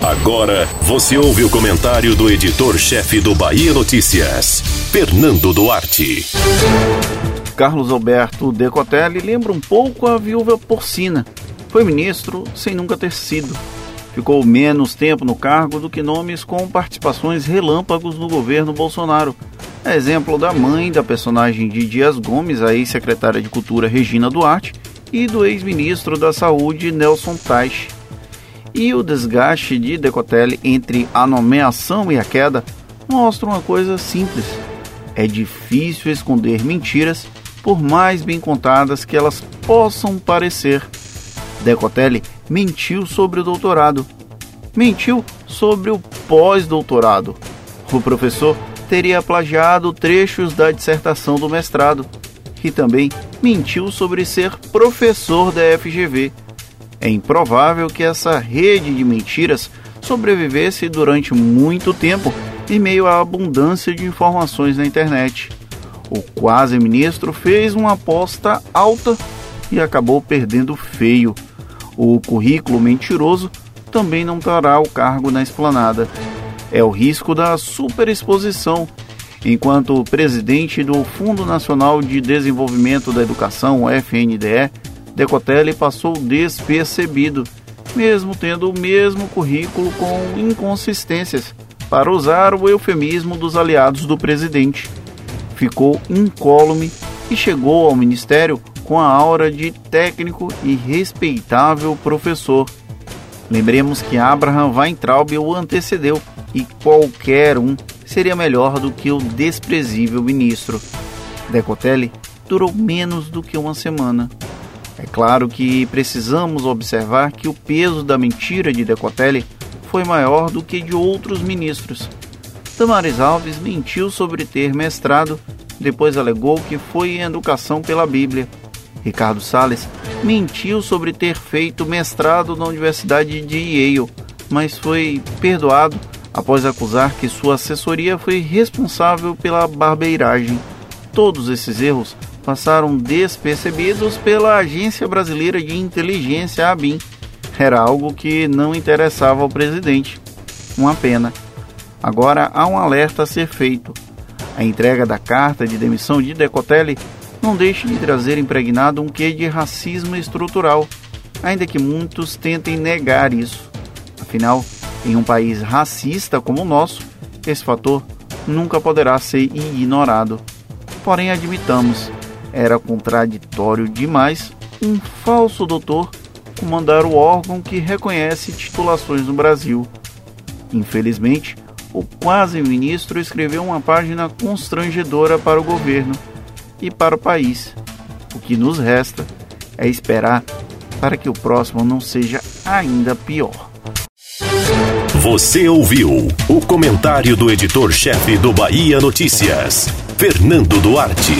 Agora você ouve o comentário do editor-chefe do Bahia Notícias, Fernando Duarte. Carlos Alberto Decotelli lembra um pouco a viúva porcina. Foi ministro sem nunca ter sido. Ficou menos tempo no cargo do que nomes com participações relâmpagos no governo Bolsonaro. É exemplo da mãe da personagem de Dias Gomes, a ex-secretária de Cultura Regina Duarte, e do ex-ministro da Saúde Nelson Teich. E o desgaste de Decotelli entre a nomeação e a queda mostra uma coisa simples. É difícil esconder mentiras, por mais bem contadas que elas possam parecer. Decotelli mentiu sobre o doutorado. Mentiu sobre o pós-doutorado. O professor teria plagiado trechos da dissertação do mestrado. E também mentiu sobre ser professor da FGV. É improvável que essa rede de mentiras sobrevivesse durante muito tempo em meio à abundância de informações na internet. O quase ministro fez uma aposta alta e acabou perdendo feio. O currículo mentiroso também não terá o cargo na esplanada. É o risco da superexposição enquanto presidente do Fundo Nacional de Desenvolvimento da Educação, FNDE, Decotelli passou despercebido, mesmo tendo o mesmo currículo com inconsistências, para usar o eufemismo dos aliados do presidente. Ficou incólume e chegou ao ministério com a aura de técnico e respeitável professor. Lembremos que Abraham Weintraub o antecedeu e qualquer um seria melhor do que o desprezível ministro. Decotelli durou menos do que uma semana. É claro que precisamos observar que o peso da mentira de Decotelli foi maior do que de outros ministros. Damares Alves mentiu sobre ter mestrado, depois alegou que foi em educação pela Bíblia. Ricardo Salles mentiu sobre ter feito mestrado na Universidade de Yale, mas foi perdoado após acusar que sua assessoria foi responsável pela barbeiragem. Todos esses erros passaram despercebidos pela Agência Brasileira de Inteligência, ABIN. Era algo que não interessava ao presidente. Uma pena. Agora há um alerta a ser feito. A entrega da carta de demissão de Decotelli não deixe de trazer impregnado um quê de racismo estrutural, ainda que muitos tentem negar isso. Afinal, em um país racista como o nosso, esse fator nunca poderá ser ignorado. Porém, admitamos, era contraditório demais um falso doutor comandar o órgão que reconhece titulações no Brasil. Infelizmente, o quase ministro escreveu uma página constrangedora para o governo e para o país. O que nos resta é esperar para que o próximo não seja ainda pior. Você ouviu o comentário do editor-chefe do Bahia Notícias, Fernando Duarte.